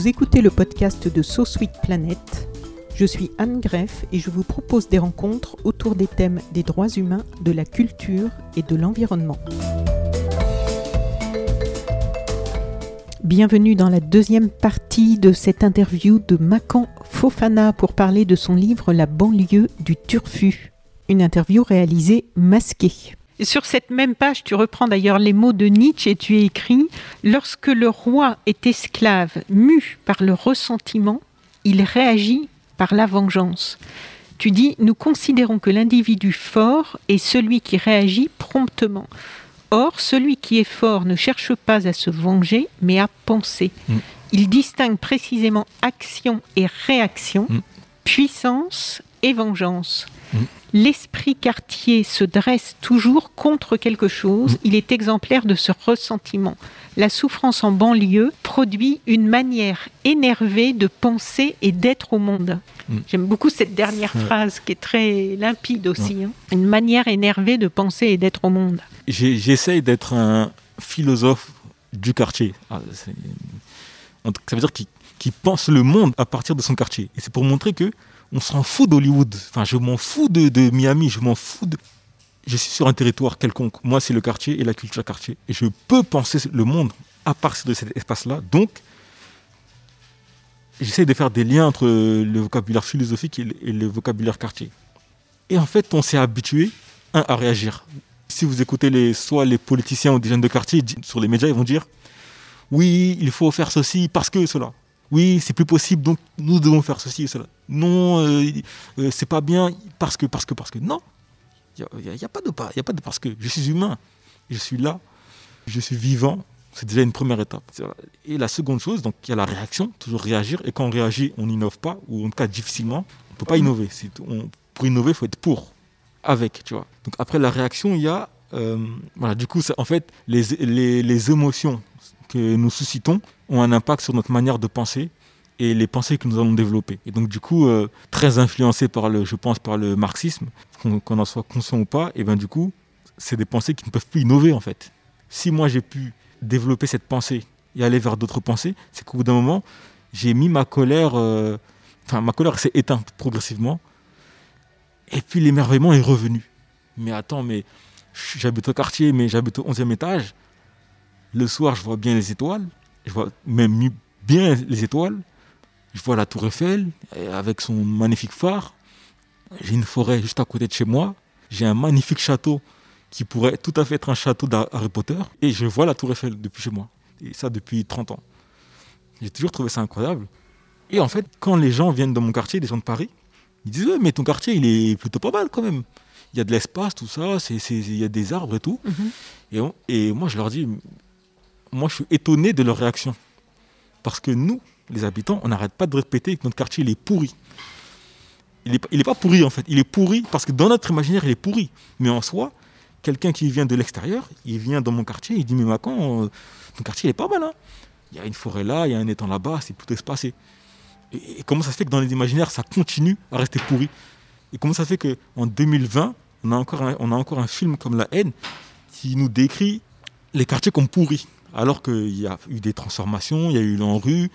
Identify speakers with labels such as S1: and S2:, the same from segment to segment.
S1: Vous écoutez le podcast de So Sweet Planet. Je suis Anne Greff et je vous propose des rencontres autour des thèmes des droits humains, de la culture et de l'environnement. Bienvenue dans la deuxième partie de cette interview de Macan Fofana pour parler de son livre La banlieue du Turfu. Une interview réalisée masquée. Sur cette même page, tu reprends d'ailleurs les mots de Nietzsche et tu écris Lorsque le roi est esclave, mu par le ressentiment, il réagit par la vengeance. Tu dis Nous considérons que l'individu fort est celui qui réagit promptement. Or, celui qui est fort ne cherche pas à se venger, mais à penser.
S2: Mm.
S1: Il distingue précisément action et réaction,
S2: Mm.
S1: puissance et vengeance.
S2: Mm.
S1: L'esprit quartier se dresse toujours contre quelque chose. Il est exemplaire de ce ressentiment. La souffrance en banlieue produit une manière énervée de penser et d'être au monde.
S2: Mm.
S1: J'aime beaucoup cette dernière
S2: Ouais.
S1: phrase qui est très limpide aussi. hein. Une manière énervée de penser et d'être au monde.
S2: J'essaye d'être un philosophe du quartier. Ah, ça veut dire qu'il pense le monde à partir de son quartier. Et c'est pour montrer que on s'en fout d'Hollywood. Enfin, je m'en fous de, Miami, je m'en fous de... Je suis sur un territoire quelconque. Moi, c'est le quartier et la culture quartier. Et je peux penser le monde à partir de cet espace-là. Donc, j'essaie de faire des liens entre le vocabulaire philosophique et le, vocabulaire quartier. Et en fait, on s'est habitué, à réagir. Si vous écoutez les, soit les politiciens ou des jeunes de quartier sur les médias, ils vont dire oui, il faut faire ceci parce que cela. Oui, c'est plus possible, donc nous devons faire ceci et cela. Non, euh, euh, c'est pas bien parce que, parce que, parce que. Non, il n'y a, y a pas de pas, y a pas de parce que. Je suis humain, je suis là, je suis vivant. C'est déjà une première étape. Et la seconde chose, donc il y a la réaction, toujours réagir. Et quand on réagit, on n'innove pas, ou en tout cas difficilement. On ne peut pas innover. C'est- on- pour innover, il faut être pour, avec, tu vois. Donc après la réaction, il y a, euh, voilà, du coup, en fait, les, les, les émotions que nous suscitons ont un impact sur notre manière de penser et les pensées que nous allons développer. Et donc du coup, euh, très influencé par le, je pense, par le marxisme, qu'on en soit conscient ou pas, et ben du coup, c'est des pensées qui ne peuvent plus innover en fait. Si moi j'ai pu développer cette pensée et aller vers d'autres pensées, c'est qu'au bout d'un moment, j'ai mis ma colère, euh, enfin ma colère s'est éteinte progressivement, et puis l'émerveillement est revenu. Mais attends, mais j'habite au quartier, mais j'habite au 11e étage. Le soir, je vois bien les étoiles, je vois même bien les étoiles. Je vois la Tour Eiffel euh, avec son magnifique phare. J'ai une forêt juste à côté de chez moi. J'ai un magnifique château qui pourrait tout à fait être un château d'Harry Potter. Et je vois la Tour Eiffel depuis chez moi. Et ça depuis 30 ans. J'ai toujours trouvé ça incroyable. Et en fait, quand les gens viennent dans mon quartier, des gens de Paris, ils disent Ouais, mais ton quartier, il est plutôt pas mal quand même. Il y a de l'espace, tout ça, il y a des arbres et tout. et, on- et moi, je leur dis Moi, je suis étonné de leur réaction. Parce que nous, les habitants, on n'arrête pas de répéter que notre quartier, est pourri. Il n'est pas pourri, en fait. Il est pourri parce que dans notre imaginaire, il est pourri. Mais en soi, quelqu'un qui vient de l'extérieur, il vient dans mon quartier, il dit Mais Macan, euh, ton quartier, il pas mal. hein. Il y a une forêt là, il y a un étang là-bas, c'est tout espacé. Et, et comment ça se fait que dans les imaginaires, ça continue à rester pourri? Et comment ça se fait qu'en 2020, on a, encore un, on a encore un film comme La haine qui nous décrit les quartiers comme pourris alors qu'il y a eu des transformations, il y a eu l'enrue,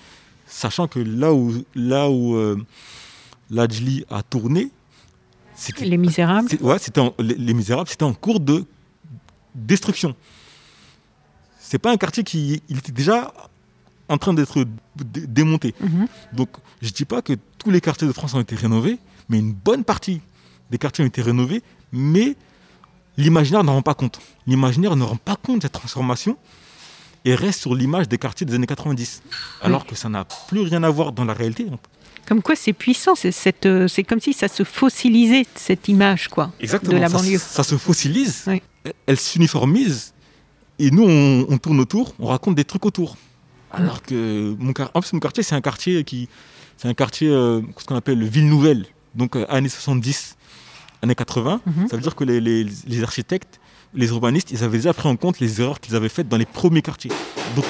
S2: sachant que là où, là où euh, Lajli a tourné, c'était
S1: Les Misérables.
S2: ouais, c'était en- les, les Misérables, c'était en cours de destruction. C'est pas un quartier qui il était déjà en train d'être dé- démonté.
S1: Mhm.
S2: Donc, je dis pas que tous les quartiers de France ont été rénovés, mais une bonne partie des quartiers ont été rénovés, mais l'imaginaire n'en rend pas compte. L'imaginaire ne rend pas compte de cette transformation et reste sur l'image des quartiers des années 90. Alors que ça n'a plus rien à voir dans la réalité.
S1: Comme quoi c'est puissant, c'est cette, euh, c'est comme si ça se fossilisait cette image quoi
S2: Exactement.
S1: de la banlieue.
S2: ça se fossilise,
S1: Oui.
S2: elle- s'uniformise, et nous on, on tourne autour, on raconte des trucs autour. Alors que mon, en plus, mon quartier, c'est un quartier qui, c'est un quartier euh, ce qu'on appelle ville nouvelle, donc euh, années 70, années 80.
S1: Mhm.
S2: Ça veut dire que les, les- les architectes, les urbanistes, ils avaient déjà pris en compte les erreurs qu'ils avaient faites dans les premiers quartiers. Donc,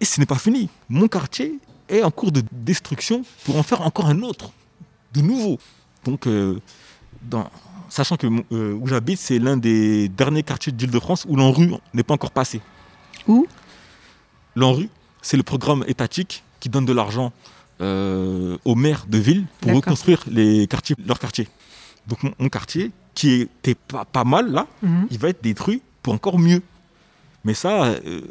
S2: et ce n'est pas fini. Mon quartier est en cours de destruction pour en faire encore un autre, de nouveau. Donc, euh, dans- sachant que euh, où j'habite, c'est l'un des derniers quartiers d'Île-de-France où l'ANRU n'est pas encore passé.
S1: Où?
S2: L'ANRU, c'est le programme étatique qui donne de l'argent euh, aux maires de ville pour reconstruire les quartiers, leurs quartiers. Donc mon, mon quartier, qui était pas, pas mal là,
S1: Mhm.
S2: il va être détruit pour encore mieux. Mais ça, euh,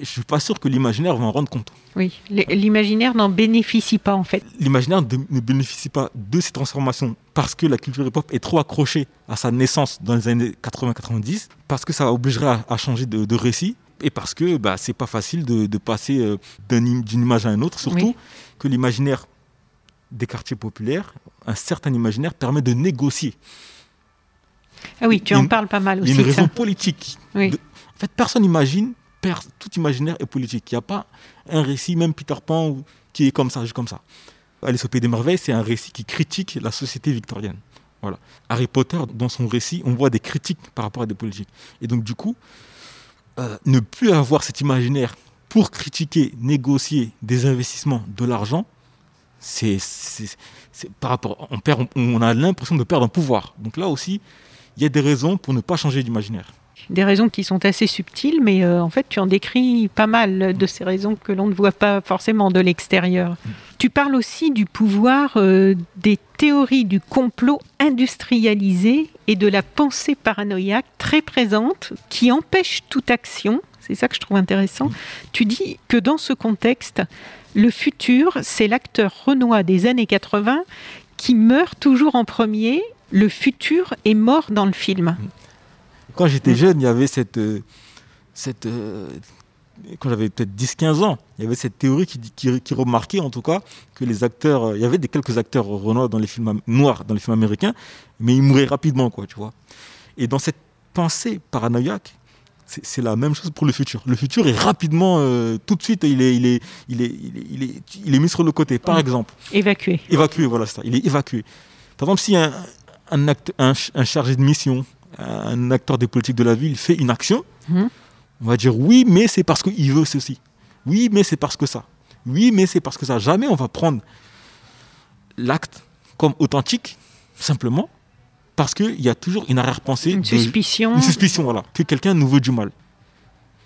S2: je suis pas sûr que l'imaginaire va en rendre compte.
S1: Oui, l'imaginaire n'en bénéficie pas en fait.
S2: L'imaginaire ne bénéficie pas de ces transformations parce que la culture hip-hop est trop accrochée à sa naissance dans les années 80-90, parce que ça obligerait à, à changer de, de récit et parce que bah, c'est pas facile de, de passer euh, d'une image à une autre, surtout
S1: Oui.
S2: que l'imaginaire des quartiers populaires, un certain imaginaire permet de négocier.
S1: Ah oui, tu
S2: Il
S1: en
S2: une-
S1: parles pas mal
S2: Il y a
S1: aussi.
S2: une
S1: de ça.
S2: raison politique.
S1: Oui.
S2: De- En fait, personne n'imagine, per- tout imaginaire est politique. Il n'y a pas un récit, même Peter Pan, qui est comme ça, juste comme ça. Alice au Pays des Merveilles, c'est un récit qui critique la société victorienne. Voilà. Harry Potter, dans son récit, on voit des critiques par rapport à des politiques. Et donc, du coup, euh, ne plus avoir cet imaginaire pour critiquer, négocier des investissements, de l'argent, c'est, par rapport, on, perd, on, on a l'impression de perdre un pouvoir. Donc là aussi, il y a des raisons pour ne pas changer d'imaginaire.
S1: Des raisons qui sont assez subtiles, mais euh, en fait, tu en décris pas mal de ces raisons que l'on ne voit pas forcément de l'extérieur. Tu parles aussi du pouvoir euh, des théories du complot industrialisé et de la pensée paranoïaque très présente qui empêche toute action. C'est ça que je trouve intéressant. Tu dis que dans ce contexte, le futur, c'est l'acteur renois des années 80 qui meurt toujours en premier. Le futur est mort dans le film.
S2: Quand j'étais
S1: Mm.
S2: jeune, il y avait cette. euh, cette euh, quand j'avais peut-être 10-15 ans, il y avait cette théorie qui, dit- qui, qui remarquait en tout cas que les acteurs. euh, Il y avait des, quelques acteurs renois dans les films noirs dans les films américains, mais ils mouraient rapidement, quoi, tu vois. Et dans cette pensée paranoïaque, c'est la même chose pour le futur. Le futur est rapidement, euh, tout de suite, il est, il, est, il, est, il, est, il, est, il est mis sur le côté. Par
S1: Mm.
S2: exemple,
S1: Évacué.
S2: évacué, voilà ça. Il est évacué. Par exemple, si un, un, acte- un, ch- un chargé de mission, un acteur des politiques de la ville fait une action,
S1: Mhm.
S2: on va dire oui, mais c'est parce qu'il veut ceci. Oui, mais c'est parce que ça. Oui, mais c'est parce que ça. Jamais on va prendre l'acte comme authentique, simplement, parce qu'il y a toujours une arrière-pensée.
S1: Une
S2: de-
S1: suspicion.
S2: une suspicion, voilà, que quelqu'un nous veut du mal.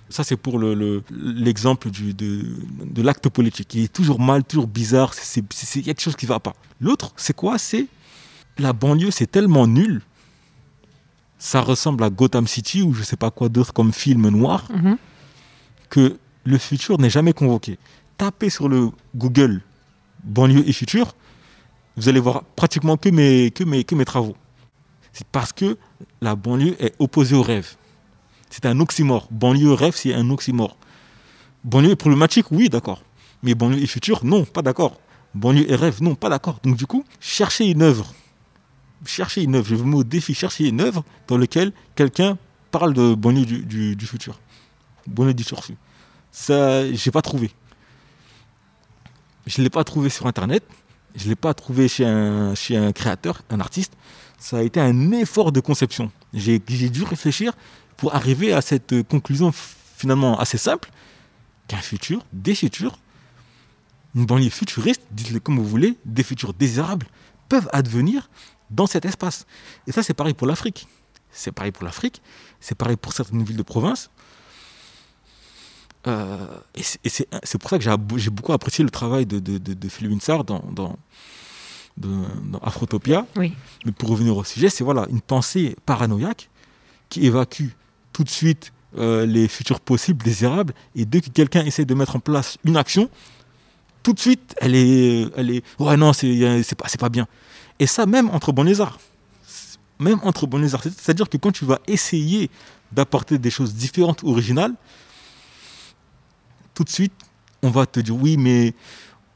S2: Ça, c'est pour le- le- l'exemple du- de, de l'acte politique. Il est toujours mal, toujours bizarre, il y a quelque chose qui ne va pas. L'autre, c'est quoi? C'est la banlieue, c'est tellement nul. Ça ressemble à Gotham City ou je sais pas quoi d'autre comme film noir
S1: Mhm.
S2: que le futur n'est jamais convoqué. Tapez sur le Google banlieue et futur, vous allez voir pratiquement que mes, que mes, que mes travaux. C'est parce que la banlieue est opposée au rêve. C'est un oxymore. Banlieue rêve, c'est un oxymore. Banlieue est problématique, oui, d'accord. Mais banlieue et futur, non, pas d'accord. Banlieue et rêve, non, pas d'accord. Donc du coup, cherchez une œuvre. Cherchez une œuvre. Je vous mets au défi, cherchez une œuvre dans laquelle quelqu'un parle de banlieue du, du- futur. Banlieue du turfu. Ça, j'ai pas trouvé. Je l'ai pas trouvé sur Internet. Je l'ai pas trouvé chez un, chez un créateur, un artiste. Ça a été un effort de conception. J'ai dû réfléchir pour arriver à cette conclusion finalement assez simple qu'un futur, des futurs, une banlieue futuriste, dites-le comme vous voulez, des futurs désirables, peuvent advenir dans cet espace. Et ça, c'est pareil pour l'Afrique. C'est pareil pour l'Afrique, c'est pareil pour certaines villes de province. Euh, et c'est- pour ça que j'ai beaucoup apprécié le travail de, de, de, de Phil Winsar dans, dans, dans Afrotopia.
S1: Oui.
S2: Mais pour revenir au sujet, c'est voilà, une pensée paranoïaque qui évacue tout de suite euh, les futurs possibles, désirables, et dès que quelqu'un essaie de mettre en place une action, tout de suite, elle est, elle est ouais, non, c'est pas, c'est pas bien. Et ça, même entre banlieusards. Même entre banlieusards. C'est- C'est-à-dire que quand tu vas essayer d'apporter des choses différentes, originales, tout de suite, on va te dire oui, mais,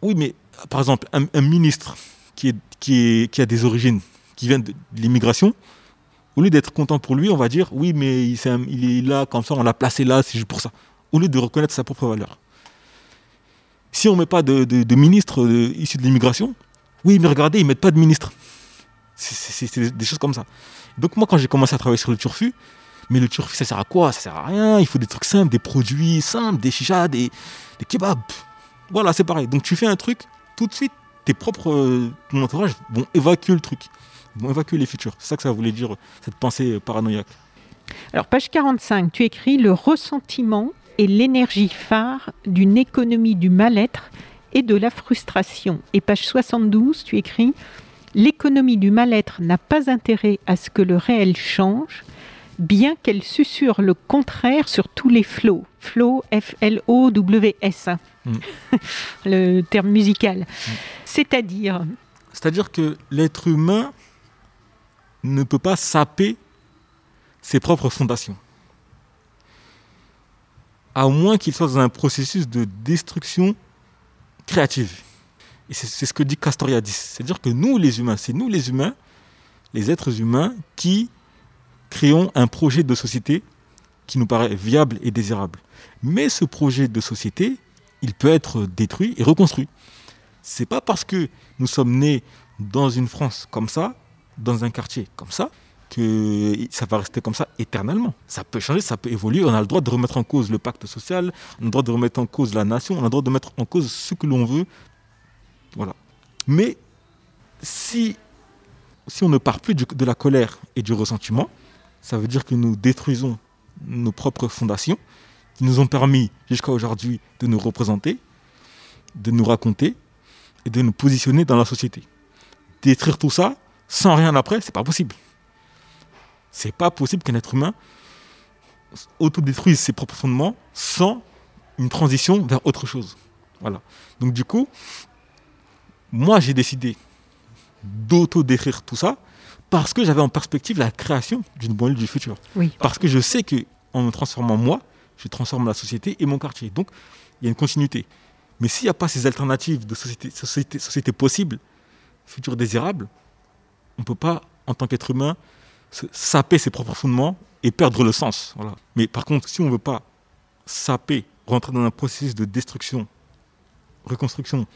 S2: oui, mais par exemple, un, ministre qui, qui, a des origines, qui vient de l'immigration, au lieu d'être content pour lui, on va dire oui, mais il, est, là, comme ça, on l'a placé là, c'est juste pour ça. Au lieu de reconnaître sa propre valeur. Si on ne met pas de, de, ministre issu de l'immigration, oui, mais regardez, ils mettent pas de ministre. C'est des choses comme ça. Donc moi, quand j'ai commencé à travailler sur le turfu, mais le turfu, ça sert à quoi? Ça sert à rien. Il faut des trucs simples, des produits simples, des chichas, des, kebabs. Voilà, c'est pareil. Donc tu fais un truc, tout de suite, tes propres, euh, ton entourage vont évacuer le truc, vont évacuer les futurs. C'est ça que ça voulait dire, cette pensée paranoïaque.
S1: Alors, page 45, tu écris le ressentiment et l'énergie phare d'une économie du mal-être et de la frustration. Et page 72, tu écris L'économie du mal-être n'a pas intérêt à ce que le réel change, bien qu'elle susurre le contraire sur tous les flots. Flow, F-L-O-W-S, hein. mm. le terme musical. Mm. C'est-à-dire
S2: C'est-à-dire que l'être humain ne peut pas saper ses propres fondations. À moins qu'il soit dans un processus de destruction créative. C'est ce que dit Castoriadis. C'est-à-dire que nous, les humains, c'est nous, les humains, les êtres humains, qui créons un projet de société qui nous paraît viable et désirable. Mais ce projet de société, il peut être détruit et reconstruit. C'est pas parce que nous sommes nés dans une France comme ça, dans un quartier comme ça, que ça va rester comme ça éternellement. Ça peut changer, ça peut évoluer. On a le droit de remettre en cause le pacte social, on a le droit de remettre en cause la nation, on a le droit de mettre en cause ce que l'on veut. Voilà. Mais si, si on ne part plus de la colère et du ressentiment, ça veut dire que nous détruisons nos propres fondations qui nous ont permis jusqu'à aujourd'hui de nous représenter, de nous raconter et de nous positionner dans la société. Détruire tout ça sans rien après, c'est pas possible. C'est pas possible qu'un être humain autodétruise ses propres fondements sans une transition vers autre chose. Voilà. Donc du coup, moi j'ai décidé d'auto-détruire tout ça parce que j'avais en perspective la création d'une banlieue du futur.
S1: Oui.
S2: Parce que je sais que en me transformant moi, je transforme la société et mon quartier. Donc, il y a une continuité. Mais s'il n'y a pas ces alternatives de société, société, société possible, futur désirable, on ne peut pas, en tant qu'être humain, saper ses propres fondements et perdre le sens. Voilà. Mais par contre, si on ne veut pas saper, rentrer dans un processus de destruction, reconstruction,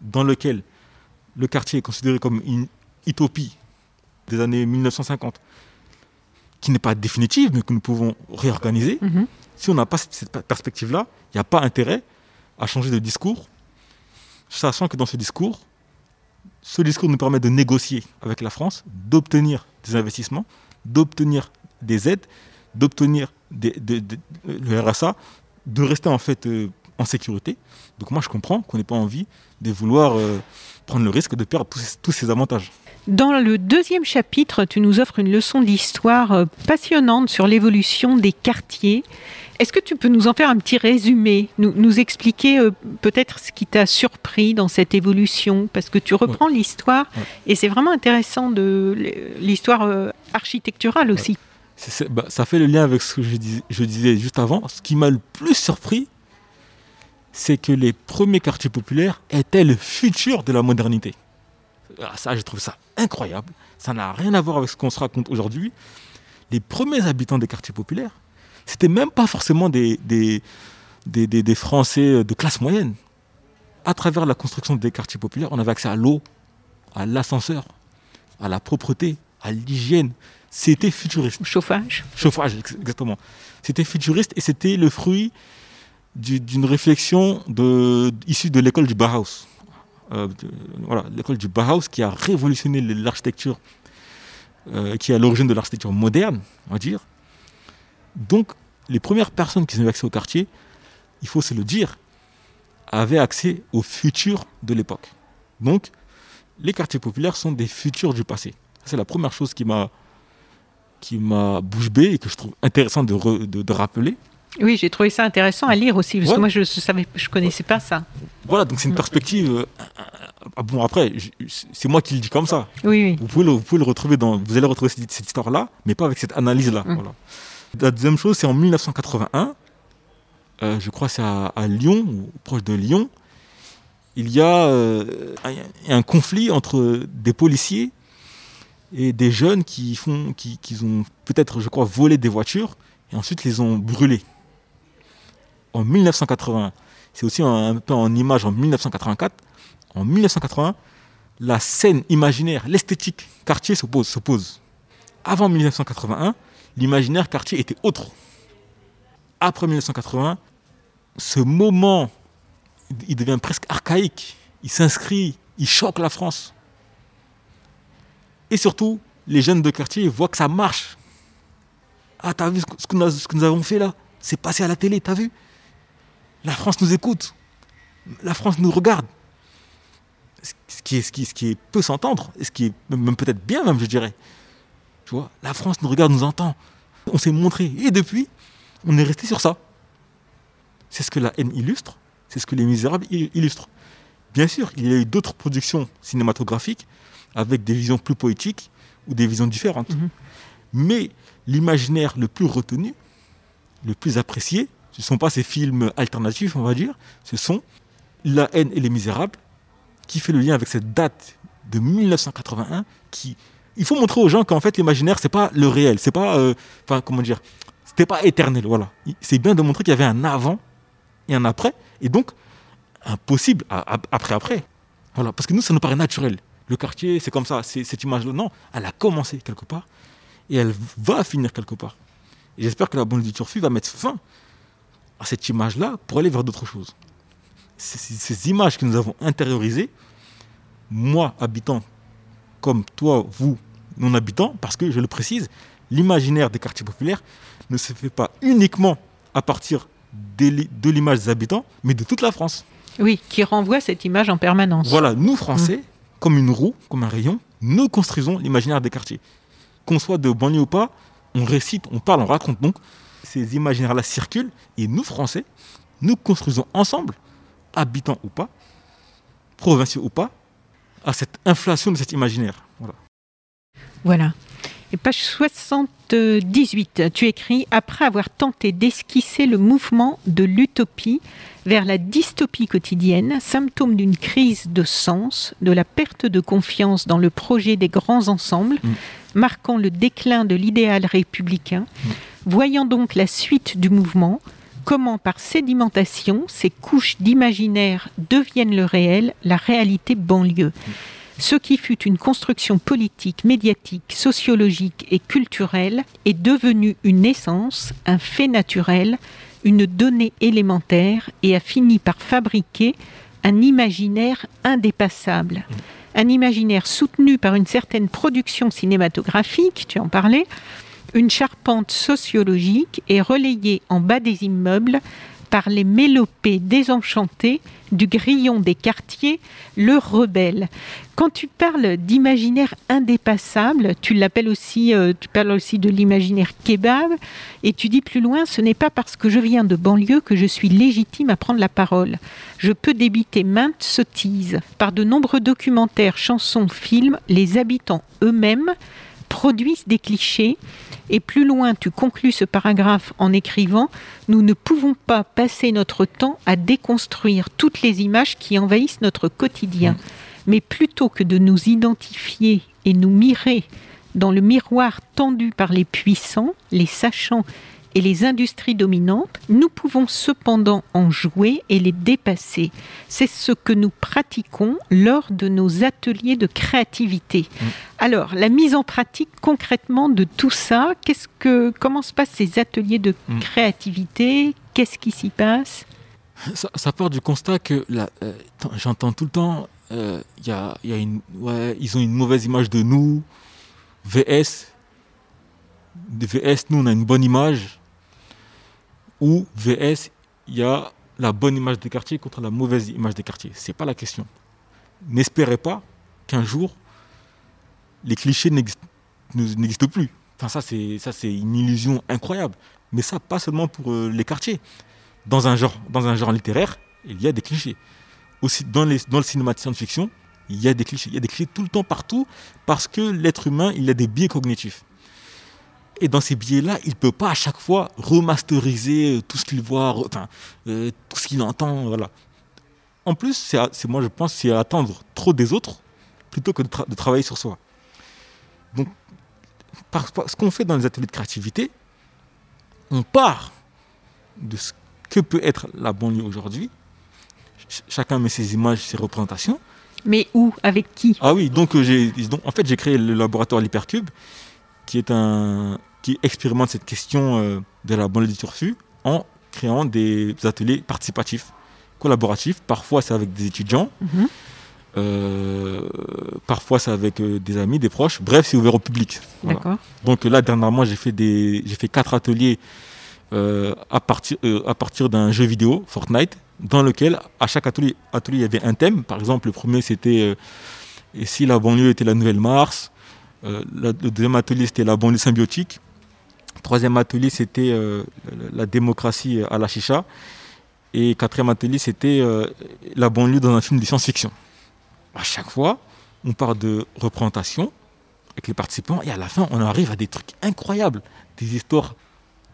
S2: dans lequel le quartier est considéré comme une utopie des années 1950, qui n'est pas définitive, mais que nous pouvons réorganiser, mhm. si on n'a pas cette, perspective-là, il n'y a pas intérêt à changer de discours, sachant que dans ce discours, ce discours nous permet de négocier avec la France, d'obtenir des investissements, d'obtenir des aides, d'obtenir le RSA, de rester en fait euh, en sécurité. Donc moi je comprends qu'on n'ait pas envie de vouloir euh, prendre le risque de perdre tous ces avantages.
S1: Dans le deuxième chapitre, tu nous offres une leçon d'histoire euh, passionnante sur l'évolution des quartiers. Est-ce que tu peux nous en faire un petit résumé, nous, expliquer euh, peut-être ce qui t'a surpris dans cette évolution? Parce que tu reprends l'histoire et c'est vraiment intéressant de l'histoire euh, architecturale aussi.
S2: Bah, ça fait le lien avec ce que je, je disais juste avant. Ce qui m'a le plus surpris, c'est que les premiers quartiers populaires étaient le futur de la modernité. Ah, ça, je trouve ça incroyable. Ça n'a rien à voir avec ce qu'on se raconte aujourd'hui. Les premiers habitants des quartiers populaires, c'était même pas forcément des, des, des, Français de classe moyenne. À travers la construction des quartiers populaires, on avait accès à l'eau, à l'ascenseur, à la propreté, à l'hygiène. C'était futuriste.
S1: Chauffage.
S2: Chauffage, exactement. C'était futuriste et c'était le fruit d'une réflexion de, issue de l'école du Bauhaus. Euh, voilà, l'école du Bauhaus qui a révolutionné l'architecture, euh, qui est à l'origine de l'architecture moderne, on va dire. Donc, les premières personnes qui ont eu accès au quartier, il faut se le dire, avaient accès au futur de l'époque. Donc, les quartiers populaires sont des futurs du passé. C'est la première chose qui m'a qui m'a bouche bée et que je trouve intéressant de, de rappeler.
S1: Oui, j'ai trouvé ça intéressant à lire aussi, parce que moi je ne je connaissais pas ça.
S2: Voilà, donc c'est une perspective. Euh, ah bon, après, c'est moi qui le dis comme ça.
S1: Oui, oui.
S2: Vous pouvez le, vous pouvez le retrouver dans. Vous allez retrouver cette, histoire-là, mais pas avec cette analyse-là. Hum. Voilà. La deuxième chose, c'est en 1981, euh, je crois c'est à, Lyon, ou proche de Lyon, il y a euh, un, conflit entre des policiers et des jeunes qui, font, qui, ont peut-être, je crois, volé des voitures et ensuite les ont brûlées. En 1980, c'est aussi un, peu en image en 1984. En 1980, la scène imaginaire, l'esthétique quartier s'oppose. Avant 1981, l'imaginaire quartier était autre. Après 1980, ce moment il devient presque archaïque. Il s'inscrit, il choque la France. Et surtout, les jeunes de quartier voient que ça marche. Ah, t'as vu ce que, nous, avons fait là? C'est passé à la télé, t'as vu? La France nous écoute. La France nous regarde. Ce qui est, ce qui, ce qui est peut s'entendre, et ce qui est même peut-être bien même, je dirais. Tu vois, la France nous regarde, nous entend. On s'est montré. Et depuis, on est resté sur ça. C'est ce que la haine illustre. C'est ce que Les Misérables illustrent. Bien sûr, il y a eu d'autres productions cinématographiques avec des visions plus poétiques ou des visions différentes. Mhm. Mais l'imaginaire le plus retenu, le plus apprécié, ce ne sont pas ces films alternatifs, on va dire, ce sont La haine et les Misérables, qui fait le lien avec cette date de 1981, qui il faut montrer aux gens qu'en fait l'imaginaire c'est pas le réel, c'est pas, euh, enfin comment dire, c'était pas éternel, voilà. C'est bien de montrer qu'il y avait un avant et un après, et donc impossible après après. Voilà, parce que nous, ça nous paraît naturel. Le quartier, c'est comme ça, cette image-là. Non, elle a commencé quelque part et elle va finir quelque part. Et j'espère que la bonne du Turfu va mettre fin à cette image-là pour aller vers d'autres choses. Ces, images que nous avons intériorisées, moi, habitant, comme toi, vous, non-habitants, parce que je le précise, l'imaginaire des quartiers populaires ne se fait pas uniquement à partir de l'image des habitants, mais de toute la France.
S1: Oui, qui renvoie cette image en permanence.
S2: Voilà, nous Français, mm. comme une roue, comme un rayon, nous construisons l'imaginaire des quartiers. Qu'on soit de banlieue ou pas, on récite, on parle, on raconte donc. Ces imaginaires-là circulent et nous Français, nous construisons ensemble, habitants ou pas, provinciaux ou pas, à cette inflation de cet imaginaire. Voilà.
S1: Voilà page 78, tu écris Après avoir tenté d'esquisser le mouvement de l'utopie vers la dystopie quotidienne, symptôme d'une crise de sens, de la perte de confiance dans le projet des grands ensembles, mm. marquant le déclin de l'idéal républicain, mm. voyant donc la suite du mouvement, comment par sédimentation ces couches d'imaginaire deviennent le réel, la réalité banlieue. Ce qui fut une construction politique, médiatique, sociologique et culturelle est devenu une essence, un fait naturel, une donnée élémentaire et a fini par fabriquer un imaginaire indépassable. Un imaginaire soutenu par une certaine production cinématographique, tu en parlais, une charpente sociologique et relayé en bas des immeubles par les mélopées désenchantées du grillon des quartiers, le rebelle. Quand tu parles d'imaginaire indépassable, tu l'appelles aussi, euh, tu parles aussi de l'imaginaire kebab, et tu dis plus loin, ce n'est pas parce que je viens de banlieue que je suis légitime à prendre la parole. Je peux débiter maintes sottises. Par de nombreux documentaires, chansons, films, les habitants eux-mêmes produisent des clichés et plus loin, tu conclus ce paragraphe en écrivant Nous ne pouvons pas passer notre temps à déconstruire toutes les images qui envahissent notre quotidien, mmh. mais plutôt que de nous identifier et nous mirer dans le miroir tendu par les puissants, les sachants et les industries dominantes, nous pouvons cependant en jouer et les dépasser. C'est ce que nous pratiquons lors de nos ateliers de créativité. Mm. Alors, la mise en pratique concrètement de tout ça, qu'est-ce que, comment se passent ces ateliers de mm. créativité? Qu'est-ce qui s'y passe?
S2: Ça, part du constat que euh, j'entends tout le temps, euh, y a, y a une, ouais, ils ont une mauvaise image de nous, VS, VS, nous on a une bonne image, ou VS, il y a la bonne image des quartiers contre la mauvaise image des quartiers. Ce n'est pas la question. N'espérez pas qu'un jour, les clichés n'existent plus. Enfin, ça, c'est, ça, c'est une illusion incroyable. Mais ça, pas seulement pour euh, les quartiers. Dans un, genre, littéraire, il y a des clichés. Aussi, dans, dans le cinéma de science-fiction, il y a des clichés. Il y a des clichés tout le temps, partout, parce que l'être humain, il a des biais cognitifs. Et dans ces biais-là, il ne peut pas à chaque fois remasteriser euh, tout ce qu'il voit, enfin, euh, tout ce qu'il entend. Voilà. en plus, c'est moi je pense, c'est attendre trop des autres plutôt que de, travailler sur soi. Donc, ce qu'on fait dans les ateliers de créativité, on part de ce que peut être la banlieue aujourd'hui. chacun met ses images, ses représentations.
S1: Mais où? Avec qui?
S2: Ah oui, donc, euh, donc en fait j'ai créé le laboratoire L'Hypercube, qui est un qui expérimente cette question euh, de la banlieue du turfu en créant des ateliers participatifs, collaboratifs. Parfois c'est avec des étudiants, mhm. euh, parfois c'est avec des amis, des proches. Bref, c'est ouvert au public. Donc là dernièrement j'ai fait des j'ai fait quatre ateliers à partir à partir d'un jeu vidéo Fortnite dans lequel, à chaque atelier, atelier, il y avait un thème. Par exemple, le premier, c'était euh, Et si la banlieue était la nouvelle Mars? euh, Le deuxième atelier, c'était la banlieue symbiotique. Le troisième atelier, c'était euh, la démocratie à la chicha. Et quatrième atelier, c'était la banlieue dans un film de science-fiction. À chaque fois, on part de représentation avec les participants et à la fin, on arrive à des trucs incroyables, des histoires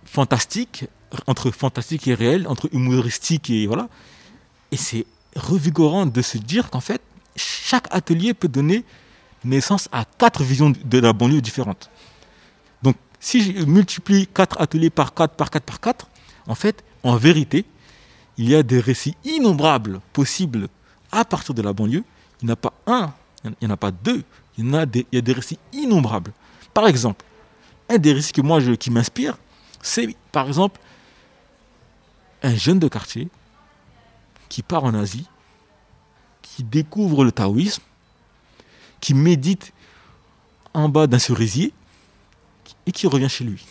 S2: fantastiques entre fantastique et réel, entre humoristique et voilà. Et c'est revigorant de se dire qu'en fait, chaque atelier peut donner naissance à quatre visions de la banlieue différentes. Donc, si je multiplie quatre ateliers par quatre, par quatre, par quatre, en fait, en vérité, il y a des récits innombrables possibles à partir de la banlieue. Il n'y en a pas un, il n'y en a pas deux, il y, a des, récits innombrables. Par exemple, un des récits que moi, qui m'inspire, c'est par exemple un jeune de quartier qui part en Asie, qui découvre le taoïsme, qui médite en bas d'un cerisier et qui revient chez lui.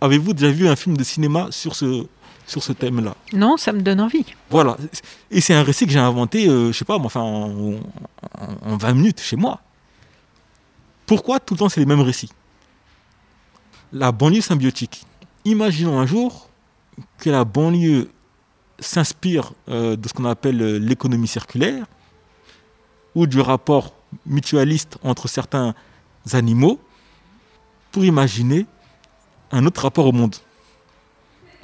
S2: Avez-vous déjà vu un film de cinéma sur ce, sur ce thème-là?
S1: Non, ça me donne envie.
S2: Voilà. Et c'est un récit que j'ai inventé, je euh, je sais pas, enfin, en, en 20 minutes chez moi. Pourquoi tout le temps c'est les mêmes récits? La banlieue symbiotique. Imaginons un jour que la banlieue s'inspire euh, de ce qu'on appelle euh, l'économie circulaire ou du rapport mutualiste entre certains animaux pour imaginer un autre rapport au monde.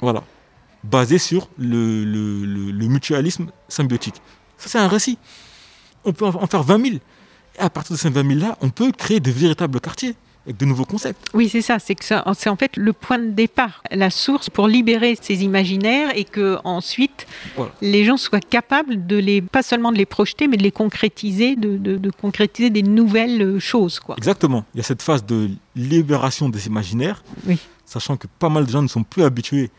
S2: Voilà. Basé sur le, mutualisme symbiotique. Ça, c'est un récit. On peut en faire 20 000. Et à partir de ces 20 000 là, on peut créer de véritables quartiers avec de nouveaux concepts.
S1: Oui, c'est ça. C'est que c'est en fait le point de départ, la source pour libérer ces imaginaires et que ensuite les gens soient capables de les, pas seulement de les projeter, mais de les concrétiser, de, de, concrétiser des nouvelles choses, quoi.
S2: Exactement. Il y a cette phase de libération des imaginaires, oui. sachant que pas mal de gens ne sont plus habitués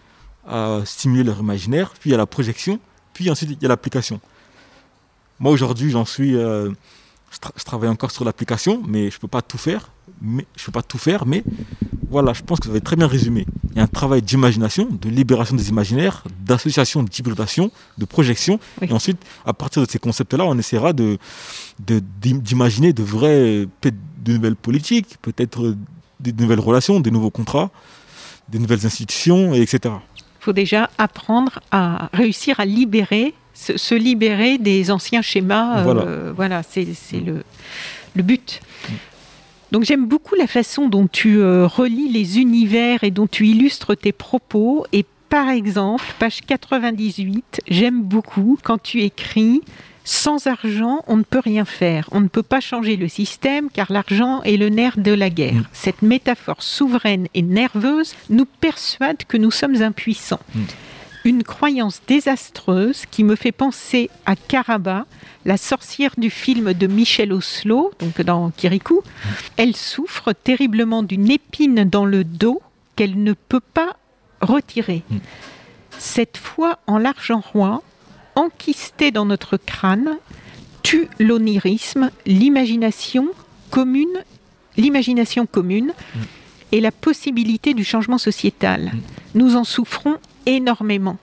S2: à stimuler leur imaginaire. Puis il y a la projection, puis ensuite il y a l'application. Moi aujourd'hui, j'en suis. Euh, je, travaille encore sur l'application, mais je ne peux pas tout faire. Mais, je peux pas tout faire, mais voilà, je pense que vous avez très bien résumé. Il y a un travail d'imagination, de libération des imaginaires, d'association, d'hybridation, de projection. Et ensuite, à partir de ces concepts-là, on essaiera de, d'imaginer de, vraies, de nouvelles politiques, peut-être de nouvelles relations, de nouveaux contrats, des nouvelles institutions, etc.
S1: Il faut déjà apprendre à réussir à libérer se, libérer des anciens schémas. Euh, voilà, c'est mm. le, le, but. Mm. Donc j'aime beaucoup la façon dont tu euh, relis les univers et dont tu illustres tes propos. Et par exemple, page 98, j'aime beaucoup quand tu écris sans argent, on ne peut rien faire. On ne peut pas changer le système car l'argent est le nerf de la guerre. Mm. Cette métaphore souveraine et nerveuse nous persuade que nous sommes impuissants une croyance désastreuse qui me fait penser à Karaba, la sorcière du film de Michel Oslo, donc dans Kirikou. Elle souffre terriblement d'une épine dans le dos qu'elle ne peut pas retirer. Cette foi en l'argent roi, enquistée dans notre crâne, tue l'onirisme, l'imagination commune, l'imagination commune et la possibilité du changement sociétal. Nous en souffrons énormément.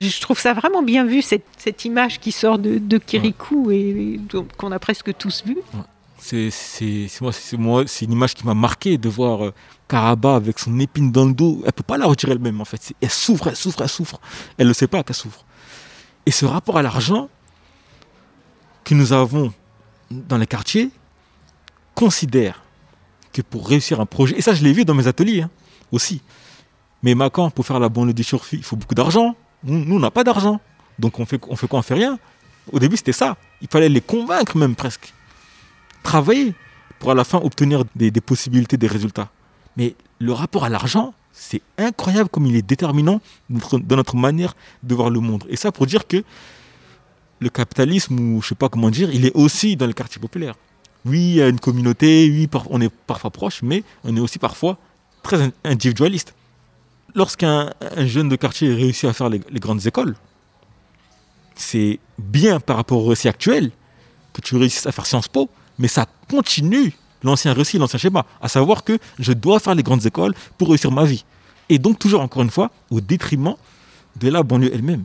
S1: Je trouve ça vraiment bien vu, cette, cette image qui sort de, de Kirikou et, qu'on a presque tous vu.
S2: C'est moi, moi, c'est une image qui m'a marqué de voir euh, Karaba avec son épine dans le dos. Elle peut pas la retirer elle-même en fait. Elle souffre, elle souffre, elle souffre. Elle ne sait pas qu'elle souffre. Et ce rapport à l'argent que nous avons dans les quartiers considère que pour réussir un projet, et ça je l'ai vu dans mes ateliers hein, aussi, mais quand pour faire la banlieue surfi, il faut beaucoup d'argent. Nous, on n'a pas d'argent. Donc on fait, on fait quoi? On fait rien. Au début, c'était ça. Il fallait les convaincre même presque. Travailler pour à la fin obtenir des, possibilités, des résultats. Mais le rapport à l'argent, c'est incroyable comme il est déterminant dans notre manière de voir le monde. Et ça pour dire que le capitalisme, ou je sais pas comment dire, il est aussi dans le quartier populaire. Oui, il y a une communauté, oui, on est parfois proche, mais on est aussi parfois très individualiste. Lorsqu'un jeune de quartier réussit à faire les, grandes écoles, c'est bien par rapport au récit actuel que tu réussisses à faire Sciences Po, mais ça continue l'ancien récit, l'ancien schéma, à savoir que je dois faire les grandes écoles pour réussir ma vie. Et donc toujours, encore une fois, au détriment de la banlieue elle-même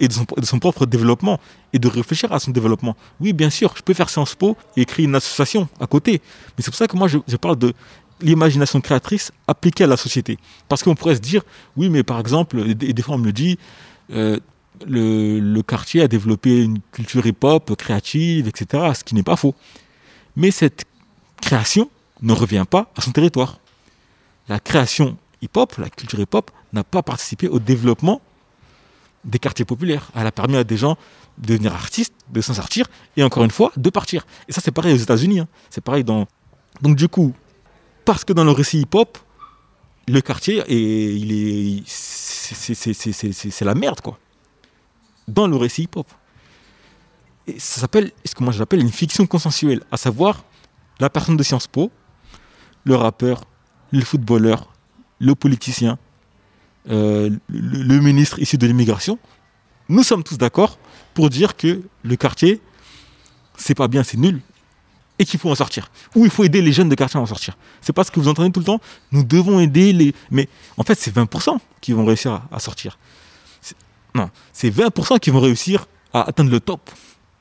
S2: et de son, propre développement et de réfléchir à son développement. Oui, bien sûr, je peux faire Sciences Po et créer une association à côté. Mais c'est pour ça que moi, je, parle de l'imagination créatrice appliquée à la société. Parce qu'on pourrait se dire, oui, mais par exemple, et des fois on me le dit, euh, le, quartier a développé une culture hip-hop créative, etc., ce qui n'est pas faux. Mais cette création ne revient pas à son territoire. La création hip-hop, la culture hip-hop, n'a pas participé au développement des quartiers populaires. Elle a permis à des gens de devenir artistes, de s'en sortir, et encore une fois, de partir. Et ça, c'est pareil aux États-Unis. Hein. C'est pareil dans. Donc, du coup, parce que dans le récit hip-hop, le quartier, est, il est, c'est la merde, quoi. Dans le récit hip-hop. Et ça s'appelle, ce que moi j'appelle une fiction consensuelle, à savoir la personne de Sciences Po, le rappeur, le footballeur, le politicien, euh, le, ministre issu de l'immigration, nous sommes tous d'accord pour dire que le quartier, c'est pas bien, c'est nul, et qu'il faut en sortir. Ou il faut aider les jeunes de quartier à en sortir. C'est pas ce que vous entendez tout le temps. Nous devons aider les. Mais en fait, c'est 20% qui vont réussir à, sortir. Non, c'est 20% qui vont réussir à atteindre le top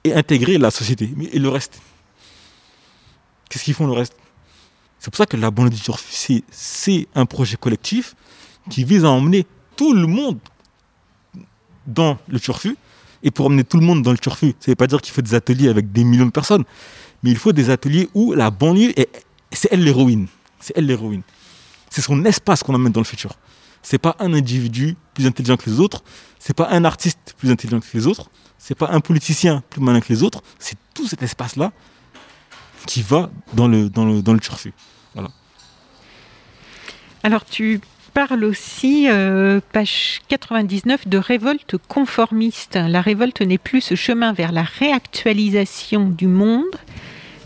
S2: et intégrer la société. Mais et le reste? Qu'est-ce qu'ils font le reste? C'est pour ça que la bonne édition, c'est un projet collectif qui vise à emmener tout le monde dans le turfu. Et pour emmener tout le monde dans le turfu, ça ne veut pas dire qu'il faut des ateliers avec des millions de personnes, mais il faut des ateliers où la banlieue, c'est elle l'héroïne. C'est elle l'héroïne. C'est son espace qu'on emmène dans le futur. C'est pas un individu plus intelligent que les autres, c'est pas un artiste plus intelligent que les autres, c'est pas un politicien plus malin que les autres, c'est tout cet espace-là qui va dans le, dans le, dans le. Voilà.
S1: Alors tu parle aussi, euh, page 99, de révolte conformiste. La révolte n'est plus ce chemin vers la réactualisation du monde,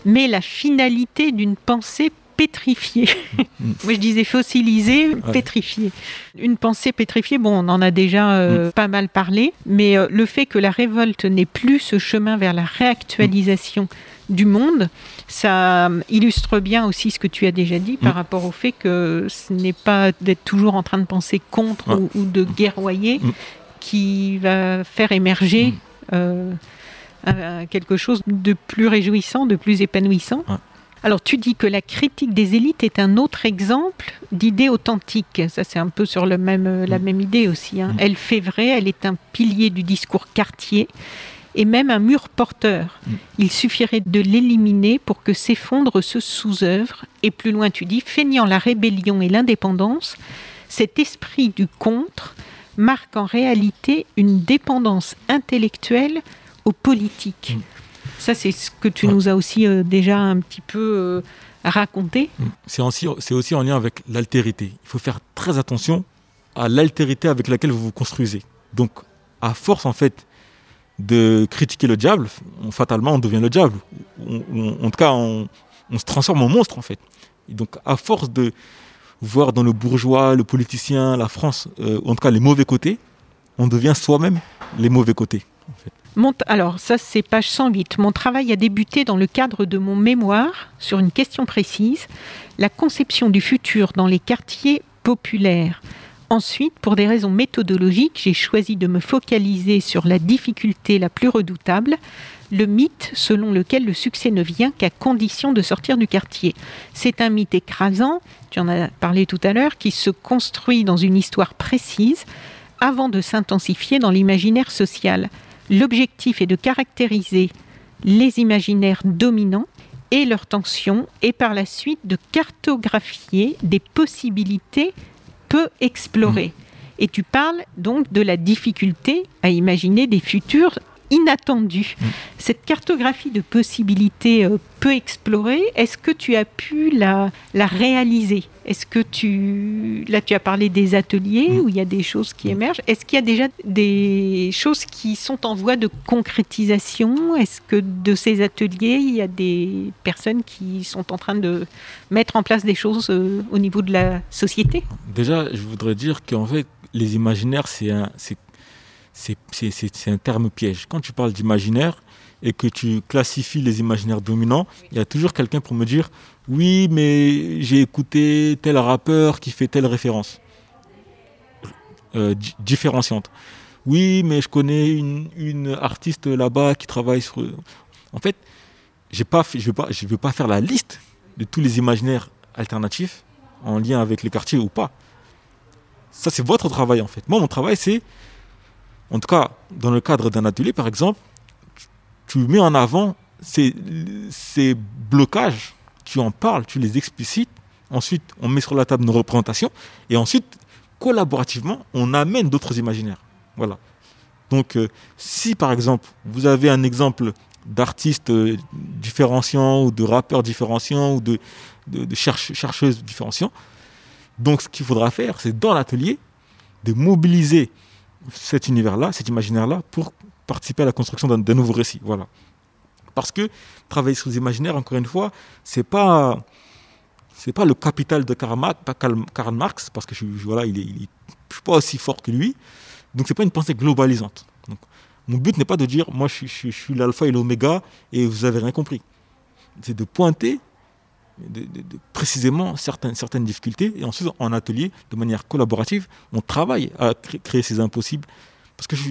S1: mais la finalité d'une pensée pétrifiée. Moi, je disais fossilisée, pétrifiée. Une pensée pétrifiée, bon, on en a déjà euh, mm. pas mal parlé, mais euh, le fait que la révolte n'est plus ce chemin vers la réactualisation du monde, ça illustre bien aussi ce que tu as déjà dit par mm. rapport au fait que ce n'est pas d'être toujours en train de penser contre ou, de guerroyer mm. qui va faire émerger mm. euh, quelque chose de plus réjouissant, de plus épanouissant. Alors tu dis que la critique des élites est un autre exemple d'idée authentique. Ça c'est un peu sur le même, la même idée aussi. Hein. Elle fait vrai, elle est un pilier du discours quartier et même un mur porteur. Mm. Il suffirait de l'éliminer pour que s'effondre ce sous-œuvre. Et plus loin, tu dis, feignant la rébellion et l'indépendance, cet esprit du contre marque en réalité une dépendance intellectuelle aux politiques. Mm. Ça, c'est ce que tu nous as aussi euh, déjà un petit peu euh, raconté.
S2: Mm. C'est aussi, aussi en lien avec l'altérité. Il faut faire très attention à l'altérité avec laquelle vous vous construisez. Donc, à force, en fait, de critiquer le diable, fatalement on devient le diable. en tout cas, on, se transforme en monstre en fait. Donc à force de voir dans le bourgeois, le politicien, la France, euh, en tout cas les mauvais côtés, on devient soi-même les mauvais côtés.
S1: alors ça c'est page 108. Mon travail a débuté dans le cadre de mon mémoire sur une question précise, la conception du futur dans les quartiers populaires. Ensuite, pour des raisons méthodologiques, j'ai choisi de me focaliser sur la difficulté la plus redoutable, le mythe selon lequel le succès ne vient qu'à condition de sortir du quartier. C'est un mythe écrasant, tu en as parlé tout à l'heure, qui se construit dans une histoire précise avant de s'intensifier dans l'imaginaire social. L'objectif est de caractériser les imaginaires dominants et leurs tensions et par la suite de cartographier des possibilités explorer. Mm. Et tu parles donc de la difficulté à imaginer des futurs inattendu.
S2: Mm.
S1: Cette cartographie de possibilités euh, peu explorées, est-ce que tu as pu la, la réaliser? Est-ce que tu... Là, tu as parlé des ateliers
S2: Mm.
S1: où il y a des choses qui émergent. Est-ce qu'il y a déjà des choses qui sont en voie de concrétisation? Est-ce que de ces ateliers, il y a des personnes qui sont en train de mettre en place des choses euh, au niveau de la société?
S2: Déjà, je voudrais dire qu'en fait, les imaginaires, c'est un, c'est un terme piège. Quand tu parles d'imaginaire et que tu classifies les imaginaires dominants, il y a toujours quelqu'un pour me dire Oui, mais j'ai écouté tel rappeur qui fait telle référence. Euh, di- différenciante. Oui, mais je connais une, artiste là-bas qui travaille sur. En fait, je ne vais, pas- faire la liste de tous les imaginaires alternatifs en lien avec les quartiers ou pas. Ça, c'est votre travail en fait. Moi, mon travail, c'est, en tout cas, dans le cadre d'un atelier, par exemple, tu- mets en avant ces blocages, tu en parles, tu les explicites. Ensuite, on met sur la table nos représentations. Et ensuite, collaborativement, on amène d'autres imaginaires. Voilà. Donc, euh, si par exemple, vous avez un exemple d'artiste euh, différenciant ou de rappeur différenciant ou de, de, de donc ce qu'il faudra faire, c'est dans l'atelier de mobiliser cet univers-là, cet imaginaire-là, pour participer à la construction d'un nouveau récit. Voilà. Parce que travailler sur les imaginaires, encore une fois, c'est pas c'est pas le capital de Karl Marx, Karl, Marx, parce que je, je- voilà, il suis pas aussi fort que lui. Donc c'est pas une pensée globalisante. Donc, mon but n'est pas de dire moi je, suis- l'alpha et l'oméga et vous avez rien compris. C'est de pointer de- précisément certaines, certaines difficultés et ensuite en atelier, de manière collaborative, on travaille à cré- créer ces impossibles. Parce que, je,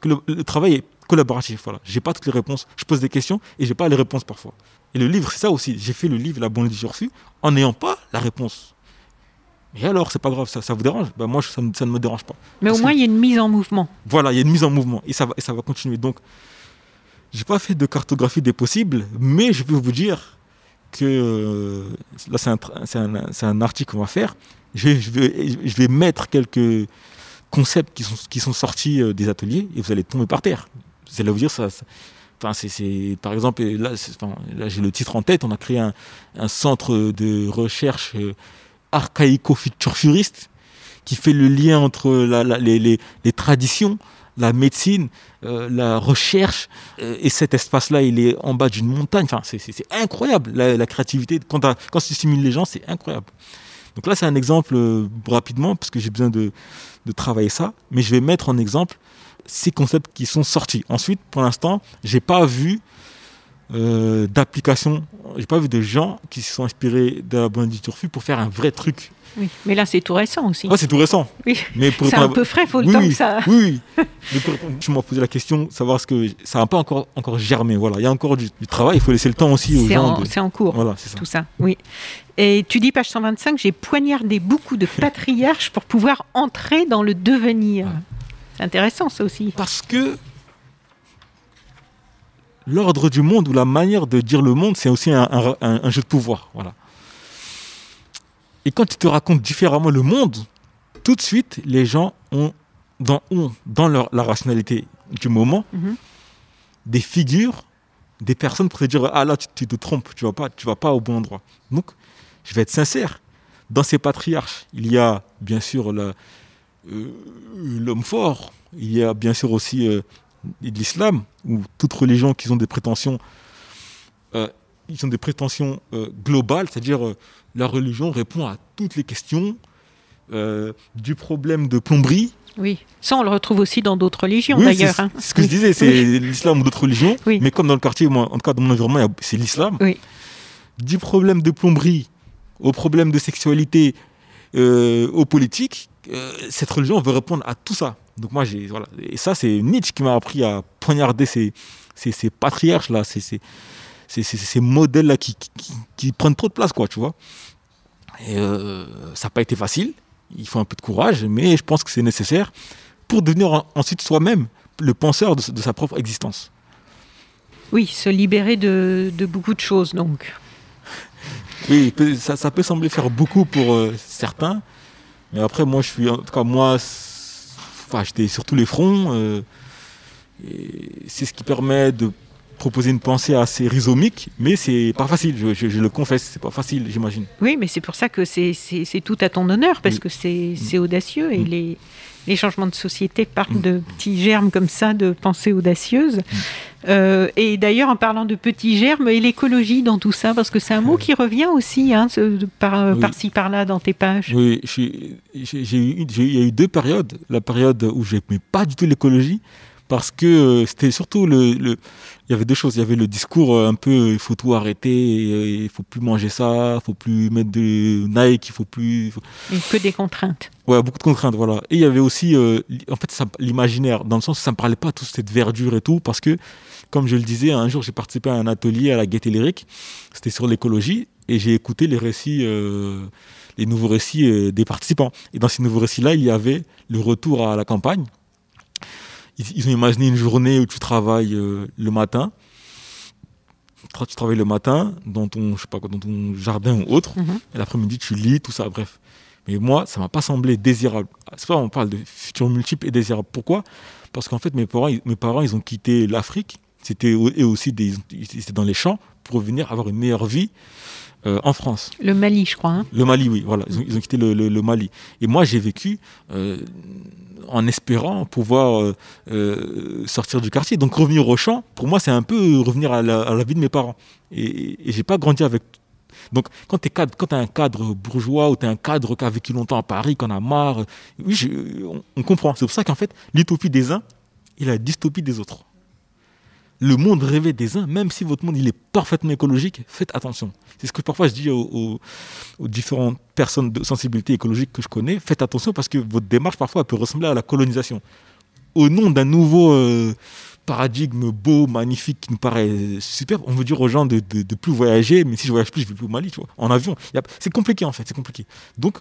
S2: parce que le, le travail est collaboratif. Voilà. Je n'ai pas toutes les réponses. Je pose des questions et je n'ai pas les réponses parfois. Et le livre, c'est ça aussi. J'ai fait le livre La bonne du surfu en n'ayant pas la réponse. Et alors, c'est pas grave, ça, ça vous dérange? Ben Moi, ça, ne- ça ne me dérange pas.
S1: Mais au moins, il y a une mise en mouvement.
S2: voilà, il y a une mise en mouvement et ça va, et ça va continuer. Donc, j'ai pas fait de cartographie des possibles, mais je peux vous dire que euh, là, c'est un, article qu'on va faire. Je vais, je, vais, je vais mettre quelques concepts qui sont, qui sont sortis euh, des ateliers et vous allez tomber par terre. Vous allez vous dire ça. Enfin, c'est, c'est- par exemple, là, c'est- là, j'ai le titre en tête. On a créé un, un centre de recherche euh, archaïco-futuriste qui fait le lien entre les, les- les traditions, la médecine, euh, la recherche, et cet espace-là, il est en bas d'une montagne. Enfin, c'est, c'est- c'est incroyable, la, créativité. Quand, quand tu stimules les gens, c'est incroyable. Donc là, c'est un exemple euh, rapidement, parce que j'ai besoin de, de travailler ça, mais je vais mettre en exemple ces concepts qui sont sortis. Ensuite, pour l'instant, j'ai pas vu euh, d'application, j'ai pas vu de gens qui se sont inspirés de la bonne du turfu pour faire un vrai truc.
S1: Oui. Mais là, c'est tout récent aussi.
S2: Ah, c'est tout récent.
S1: Oui.
S2: Mais pour
S1: C'est un peu frais, faut le
S2: oui,
S1: temps que ça.
S2: Oui, oui. Mais pour tu m'as posé la question, savoir ce que ça n'a pas encore, encore germé. Voilà, il y a encore du, du travail, il faut laisser le temps aussi aux gens.
S1: en,
S2: de-
S1: c'est en cours.
S2: Voilà, c'est ça.
S1: Tout ça, oui. Et tu dis, page 125, j'ai poignardé beaucoup de patriarches pour pouvoir entrer dans le devenir. C'est intéressant, ça aussi.
S2: Parce que l'ordre du monde ou la manière de dire le monde, c'est aussi un, un- un- un jeu de pouvoir. Voilà. Et quand tu te racontes différemment le monde, tout de suite, les gens ont dans, ont, dans leur, la rationalité du moment
S1: Mhm.
S2: des figures, des personnes pour te dire Ah là, tu, tu te trompes, tu ne vas, pas- tu vas pas au bon endroit. Donc, je vais être sincère. Dans ces patriarches, il y a bien sûr euh, l'homme fort, il y a bien sûr aussi euh, l'islam, ou toute religion qui ont des prétentions, euh, ils ont des prétentions euh, globales, c'est-à-dire euh, la religion répond à toutes les questions, euh, du problème de plomberie.
S1: Oui. Ça, on le retrouve aussi dans d'autres religions,
S2: Oui,
S1: d'ailleurs.
S2: c'est
S1: hein.
S2: ce que je disais, c'est
S1: Oui.
S2: l'islam ou d'autres religions, mais comme dans le quartier, moi, en tout cas dans mon environnement, c'est l'islam.
S1: Oui.
S2: Du problème de plomberie au problème de sexualité, aux politiques, cette religion veut répondre à tout ça. Donc moi, j'ai voilà, et ça c'est Nietzsche qui m'a appris à poignarder ces, ces, ces patriarches là, ces, ces, ces, ces- ces modèles là qui, qui, qui- qui prennent trop de place quoi, tu vois. Et euh, ça n'a pas été facile. Il faut un peu de courage, mais je pense que c'est nécessaire pour devenir en- ensuite soi-même le penseur de, de sa propre existence.
S1: Oui, se libérer de, de beaucoup de choses, donc.
S2: Oui, ça, ça peut sembler faire beaucoup pour euh, certains, mais après, moi, je suis, en tout cas, moi, enfin, j'étais sur tous les fronts, euh, C'est ce qui permet de proposer une pensée assez rhizomique, mais c'est pas facile, je, le confesse, c'est pas facile, j'imagine.
S1: Oui, mais c'est pour ça que c'est tout à ton honneur, parce que c'est mm. audacieux et mm. les, les changements de société partent mm. de petits germes comme ça, de pensées audacieuses. Euh, et d'ailleurs, en parlant de petits germes, et l'écologie dans tout ça, parce que c'est un mot qui revient aussi, hein, par, ci par-là dans tes pages.
S2: Oui, il y a eu deux périodes. La période où je n'aimais pas du tout l'écologie, parce que euh, c'était surtout le, le, il y avait deux choses. Il y avait le discours euh, un peu il faut tout arrêter il faut plus manger ça il faut plus mettre de Nike il faut plus
S1: que des contraintes.
S2: Ouais beaucoup de contraintes voilà. Et il y avait aussi euh, en fait l'imaginaire dans le sens où ça me parlait pas tout cette verdure et tout parce que comme je le disais un jour j'ai participé à un atelier à la Gaîté Lyrique. C'était sur l'écologie et j'ai écouté les récits les nouveaux récits des participants. Et dans ces nouveaux récits là il y avait le retour à la campagne ils, ont imaginé une journée où tu travailles euh, le matin. Tu travailles le matin dans ton, je sais pas, dans ton jardin ou autre. Mhm. Et l'après-midi, tu lis, tout ça, bref. Mais moi, ça m'a pas semblé désirable. C'est pas, on parle de futurs multiples et désirables. Pourquoi? Parce qu'en fait, mes parents, mes parents, ils ont quitté l'Afrique. C'était et aussi des, ils étaient dans les champs pour venir avoir une meilleure vie euh, en France.
S1: Le Mali, je crois. Hein.
S2: le Mali, oui, voilà. Ils ont, quitté le, Mali. Et moi, j'ai vécu euh, en espérant pouvoir euh, sortir du quartier. Donc revenir au champ, pour moi, c'est un peu revenir à la, vie de mes parents. Et, et j'ai pas grandi avec. Donc quand tu as un cadre bourgeois ou tu es un cadre qui a vécu longtemps à Paris, qu'on a marre, oui, on, on comprend. C'est pour ça qu'en fait, l'utopie des uns et la dystopie des autres le monde rêvé des uns, même si votre monde il est parfaitement écologique, faites attention. C'est ce que parfois je dis aux, différentes personnes de sensibilité écologique que je connais, faites attention parce que votre démarche parfois peut ressembler à la colonisation. Au nom d'un nouveau euh, paradigme beau, magnifique, qui nous paraît superbe, on veut dire aux gens de, de, plus voyager, mais si je voyage plus, je vais plus au Mali, tu vois, en avion. C'est compliqué en fait, c'est compliqué. Donc,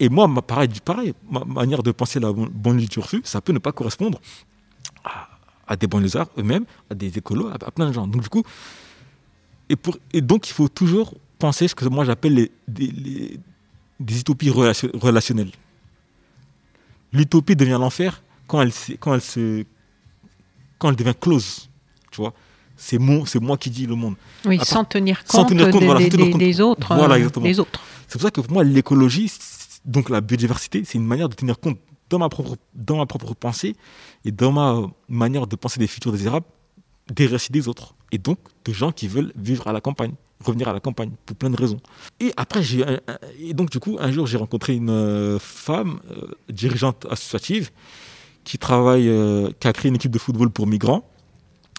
S2: et moi, pareil, pareil, ma manière de penser la bonne littérature, ça peut ne pas correspondre à des banlieusards eux-mêmes, à des écolos, à, plein de gens. Donc du coup, et, pour, et donc il faut toujours penser ce que moi j'appelle les, des, utopies relationnelles. L'utopie devient l'enfer quand elle, quand, elle se, quand elle devient close, tu vois. C'est moi, c'est moi qui dis le monde.
S1: Oui, sans tenir compte, des, autres.
S2: Voilà, exactement. C'est pour ça que pour moi, l'écologie, donc la biodiversité, c'est une manière de tenir compte dans ma propre, dans ma propre pensée et dans ma manière de penser des futurs désirables, des récits des autres. Et donc de gens qui veulent vivre à la campagne, revenir à la campagne, pour plein de raisons. Et après, j'ai, et donc du coup, un jour, j'ai rencontré une euh, femme euh, dirigeante associative qui travaille, euh, qui a créé une équipe de football pour migrants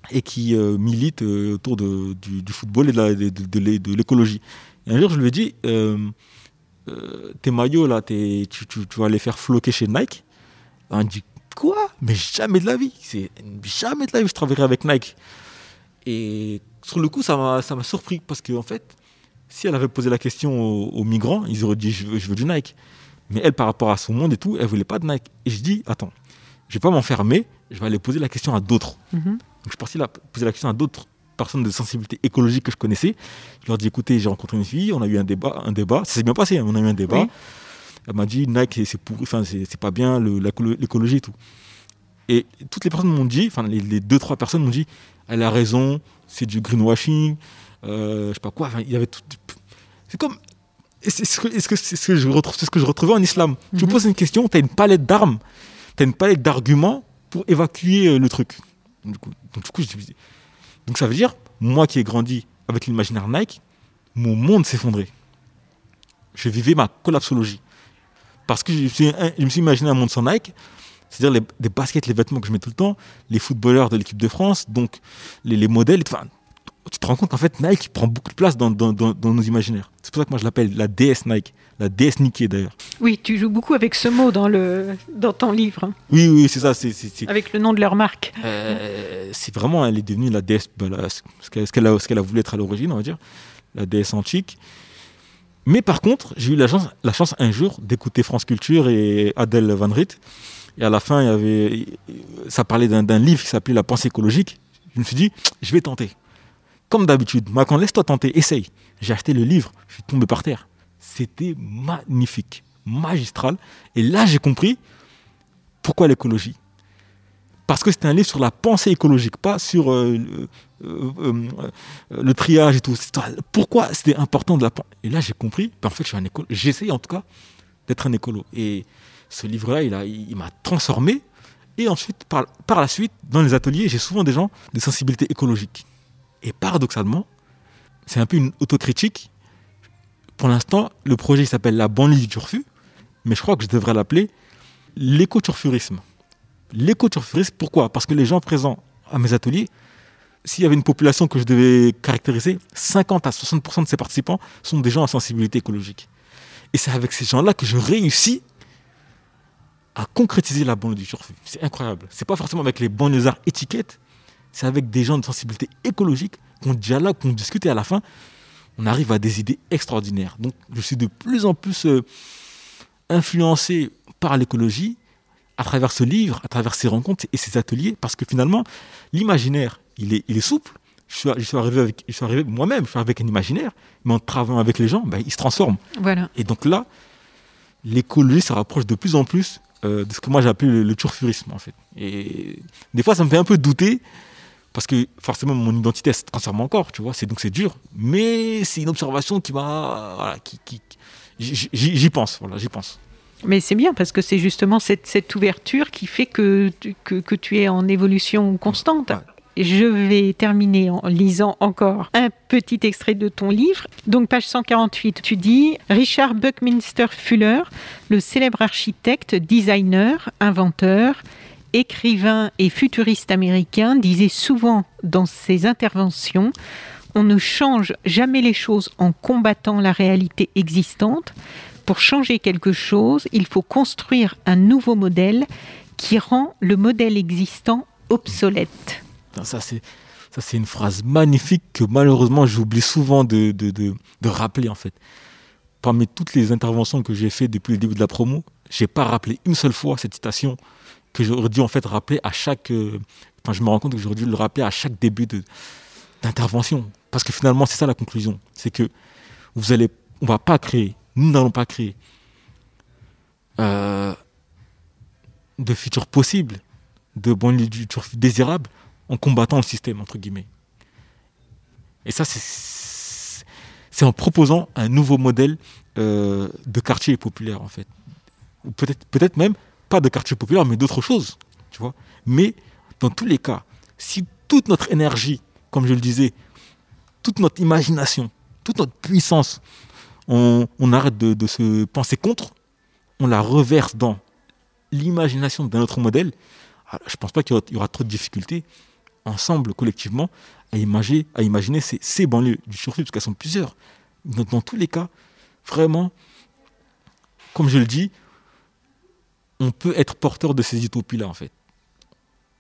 S2: et qui milite autour de, du, football et de, l'écologie. Et un jour, je lui ai dit, tes maillots là, tu, tu, vas les faire floquer chez Nike. On dit quoi? Mais jamais de la vie. C'est jamais de la vie je travaillerai avec Nike. Et sur le coup, ça m'a ça m'a surpris parce qu'en en fait, si elle avait posé la question aux, migrants, ils auraient dit je veux, je veux, du Nike. Mais elle, par rapport à son monde et tout, elle voulait pas de Nike. Et je dis attends, je vais pas m'enfermer, je vais aller poser la question à d'autres. Mhm. Donc je suis parti là, poser la question à d'autres personnes de sensibilité écologique que je connaissais. Je leur dis écoutez, j'ai rencontré une fille, on a eu un débat, un débat, ça s'est bien passé, hein, on a eu un débat. Elle m'a dit Nike, c'est pour, enfin, c'est pas bien l'écologie et tout. Et toutes les personnes m'ont dit, enfin, les, deux, trois personnes m'ont dit elle a raison, c'est du greenwashing, euh, je sais pas quoi. il y avait tout. C'est comme. C'est ce, que, c'est ce que je retrouve, ce que je retrouvais en islam. Tu me mhm. poses une question, tu as une palette d'armes, tu as une palette d'arguments pour évacuer euh, le truc. Donc, du coup, donc ça veut dire, moi qui ai grandi avec l'imaginaire Nike, mon monde s'effondrait. Je vivais ma collapsologie. Parce que je, je me suis imaginé un monde sans Nike, c'est-à-dire les, les, baskets, les vêtements que je mets tout le temps, les footballeurs de l'équipe de France, donc les, les modèles. Enfin, tu te rends compte qu'en fait, Nike prend beaucoup de place dans, dans, dans, nos imaginaires. C'est pour ça que moi je l'appelle la DS Nike, la DS Nike d'ailleurs.
S1: Oui, tu joues beaucoup avec ce mot dans, le, dans ton livre. Hein.
S2: Oui, oui, c'est ça. c'est
S1: Avec le nom de leur marque.
S2: Euh, c'est vraiment, elle est devenue la DS, bah, ce qu'elle a, a, voulu être à l'origine, on va dire, la DS antique. Mais par contre, j'ai eu la chance, la chance un jour d'écouter France Culture et Adèle Van Riet. Et à la fin, il y avait, ça parlait d'un livre qui s'appelait La pensée écologique. Je me suis dit, je vais tenter. Comme d'habitude, Macron, laisse-toi tenter, essaye. J'ai acheté le livre, je suis tombé par terre. C'était magnifique, magistral. Et là, j'ai compris pourquoi l'écologie. parce que c'était un livre sur la pensée écologique, pas sur euh, le triage et tout. Pourquoi c'était important de la Et là, j'ai compris. Ben, en fait, je suis un écolo. J'essaye en tout cas d'être un écolo. Et ce livre-là, il m'a transformé. Et ensuite, par la suite, dans les ateliers, j'ai souvent des gens de sensibilité écologique. Et paradoxalement, c'est un peu une autocritique. Pour l'instant, le projet s'appelle La banlieue du turfu, mais je crois que je devrais l'appeler l'éco-turfurisme. L'éco-turfurisme, pourquoi? Parce que les gens présents à mes ateliers, s'il y avait une population que je devais caractériser, 50 à 60% de ces participants sont des gens à sensibilité écologique. Et c'est avec ces gens-là que je réussis à concrétiser la banlieue du turfu. C'est incroyable. C'est pas forcément avec les banlieusards étiquettes, c'est avec des gens de sensibilité écologique qu'on dialogue, qu'on discute et à la fin, on arrive à des idées extraordinaires. Donc je suis de plus en plus euh, influencé par l'écologie à travers ce livre, à travers ces rencontres et ces ateliers, parce que finalement, l'imaginaire, il est, il est souple. Je suis, je suis arrivé avec, je suis arrivé moi-même, je suis avec un imaginaire, mais en travaillant avec les gens, ben, il se transforme.
S1: Voilà.
S2: Et donc là, l'écologie se rapproche de plus en plus euh, de ce que moi j'appelle le, le turfurisme, en fait. Et des fois, ça me fait un peu douter parce que forcément mon identité se transforme encore, tu vois, c'est donc c'est dur, mais c'est une observation qui m'a, voilà, qui, qui j'y pense, voilà, j'y pense.
S1: Mais c'est bien parce que c'est justement cette, cette, ouverture qui fait que, que, que, tu es en évolution constante. Je vais terminer en lisant encore un petit extrait de ton livre. Donc, page 148, tu dis Richard Buckminster Fuller, le célèbre architecte, designer, inventeur, écrivain et futuriste américain, disait souvent dans ses interventions On ne change jamais les choses en combattant la réalité existante. Pour changer quelque chose, il faut construire un nouveau modèle qui rend le modèle existant obsolète.
S2: Ça, c'est. Ça, c'est une phrase magnifique que malheureusement j'oublie souvent de, de, rappeler en fait. Parmi toutes les interventions que j'ai faites depuis le début de la promo, j'ai pas rappelé une seule fois cette citation que j'aurais dû en fait rappeler à chaque. Euh, enfin, je me rends compte que j'aurais dû le rappeler à chaque début d'intervention. Parce que finalement, c'est ça la conclusion. C'est que vous allez, on va pas créer, nous n'allons pas créer euh, de futurs possibles, de bons futurs désirables en combattant le système, entre guillemets. Et ça, c'est en proposant un nouveau modèle euh, de quartier populaire, en fait. Ou peut-être peut même pas de quartier populaire, mais d'autres choses. Tu vois mais dans tous les cas, si toute notre énergie, comme je le disais, toute notre imagination, toute notre puissance, on, arrête de, se penser contre, on la reverse dans l'imagination d'un autre modèle, ah, je ne pense pas qu'il y, aura trop de difficultés ensemble, collectivement, à imaginer, à imaginer ces, ces banlieues du surtout, parce qu'elles sont plusieurs. Dans, dans tous les cas, vraiment, comme je le dis, on peut être porteur de ces utopies-là, en fait.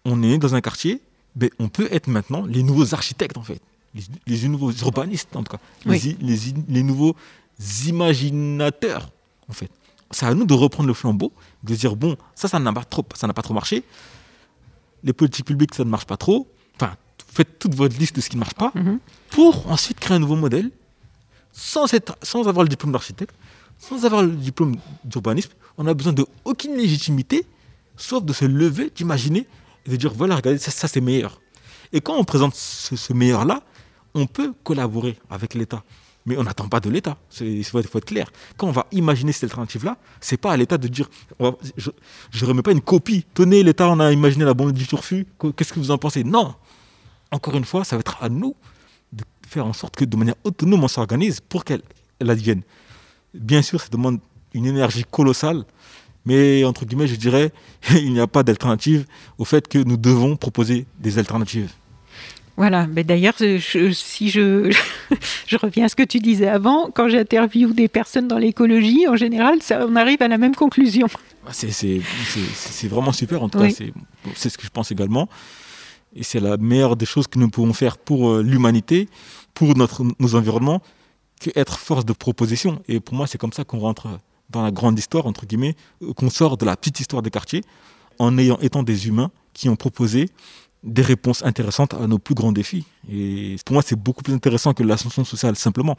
S2: On est dans un quartier, ben, on peut être maintenant les nouveaux architectes, en fait. Les, nouveaux urbanistes, en tout cas. Les, les, nouveaux imaginateurs, en fait. C'est à nous de reprendre le flambeau, de dire, bon, ça, ça n'a pas trop, ça n'a pas trop marché. Les politiques publiques, ça ne marche pas trop. Enfin, faites toute votre liste de ce qui ne marche pas, mhm. pour ensuite créer un nouveau modèle, sans, être, sans avoir le diplôme d'architecte, sans avoir le diplôme d'urbanisme, on n'a besoin de aucune légitimité, sauf de se lever, d'imaginer et de dire voilà, regardez, ça, c'est meilleur. Et quand on présente ce, meilleur-là, on peut collaborer avec l'État. Mais on n'attend pas de l'État. Il faut, être clair. Quand on va imaginer cette alternative-là, c'est pas à l'État de dire je ne remets pas une copie. Tenez, l'État, on a imaginé la bombe du turfu. Qu'est-ce que vous en pensez? Non. Encore une fois, ça va être à nous de faire en sorte que de manière autonome, on s'organise pour qu'elle advienne. Bien sûr, ça demande une énergie colossale, mais entre guillemets, je dirais, il n'y a pas d'alternative au fait que nous devons proposer des alternatives.
S1: Voilà, mais d'ailleurs, si je, je reviens à ce que tu disais avant, quand j'interviewe des personnes dans l'écologie, en général, ça, on arrive à la même conclusion.
S2: Ah, c'est vraiment super, en tout cas, c'est ce que je pense également. Et c'est la meilleure des choses que nous pouvons faire pour euh, l'humanité, pour notre, nos environnements, être force de proposition. Et pour moi, c'est comme ça qu'on rentre dans la grande histoire, entre guillemets, qu'on sort de la petite histoire des quartiers, en ayant, étant des humains qui ont proposé des réponses intéressantes à nos plus grands défis. Et pour moi, c'est beaucoup plus intéressant que l'ascension sociale, simplement.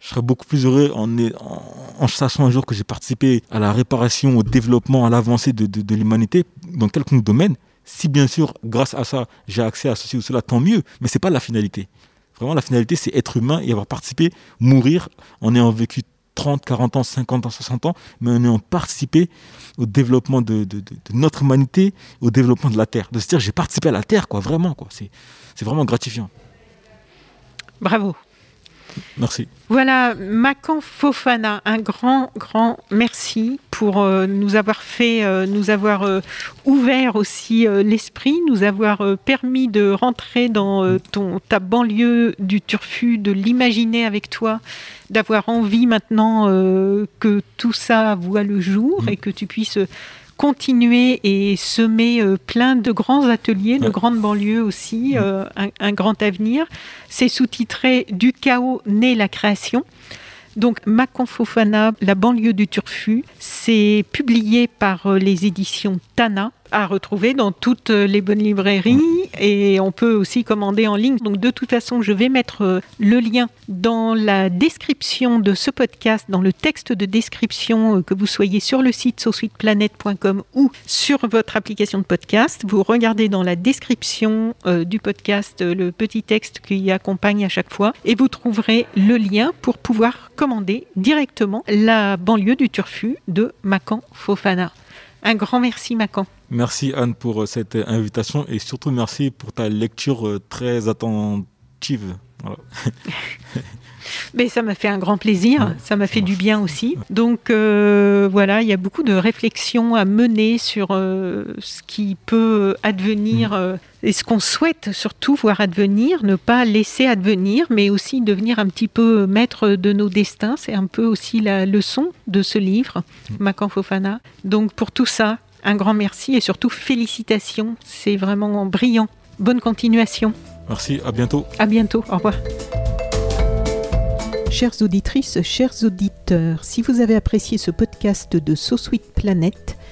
S2: Je serais beaucoup plus heureux en, sachant un jour que j'ai participé à la réparation, au développement, à l'avancée de, de, de l'humanité dans quelconque domaine, Si bien sûr, grâce à ça, j'ai accès à ceci ou cela, tant mieux, mais c'est pas la finalité. Vraiment, la finalité, c'est être humain et avoir participé, mourir en ayant vécu 30, 40 ans, 50 ans, 60 ans, mais en ayant participé au développement de, notre humanité, au développement de la Terre. De se dire, j'ai participé à la Terre, quoi, vraiment, quoi. C'est vraiment gratifiant.
S1: Bravo.
S2: Merci.
S1: Voilà, Macan Fofana, un grand, grand merci pour euh, nous avoir fait, euh, nous avoir euh, ouvert aussi l'esprit, nous avoir permis de rentrer dans ton, ta banlieue du Turfu, de l'imaginer avec toi, d'avoir envie maintenant que tout ça voit le jour mm. et que tu puisses continuer et semer euh, plein de grands ateliers, de grandes banlieues aussi, mm. euh, un, grand avenir. C'est sous-titré Du chaos naît la création. Donc Maconfofana, la banlieue du Turfu, c'est publié par euh, les éditions Tana à retrouver dans toutes les bonnes librairies et on peut aussi commander en ligne. Donc de toute façon, je vais mettre euh, le lien dans la description de ce podcast, dans le texte de description, euh, que vous soyez sur le site saucesuiteplanet.com ou sur votre application de podcast. Vous regardez dans la description euh, du podcast le petit texte qui accompagne à chaque fois et vous trouverez le lien pour pouvoir commander directement la banlieue du Turfu de Macan Fofana. Un grand merci Macan.
S2: Merci Anne pour euh, cette invitation et surtout merci pour ta lecture euh, très attentive.
S1: Mais ça m'a fait un grand plaisir, ça m'a fait du bien aussi. Donc euh, voilà, il y a beaucoup de réflexions à mener sur ce qui peut advenir mm. et ce qu'on souhaite surtout voir advenir, ne pas laisser advenir, mais aussi devenir un petit peu maître de nos destins. C'est un peu aussi la leçon de ce livre, mm. Macan Fofana. Donc pour tout ça, un grand merci et surtout félicitations. C'est vraiment brillant. Bonne continuation.
S2: Merci, à bientôt.
S1: À bientôt, au revoir. Chères auditrices, chers auditeurs, si vous avez apprécié ce podcast de So Sweet Planet,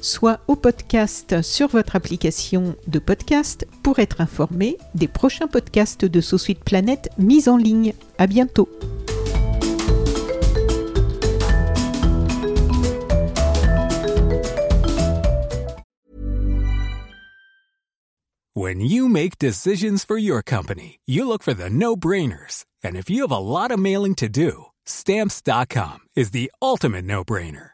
S1: soit au podcast sur votre application de podcast pour être informé des prochains podcasts de So Sweet Planet mis en ligne. À bientôt.
S3: When you make decisions for your company, you look for the no-brainers. And if you have a lot of mailing to do, stamps.com is the ultimate no-brainer.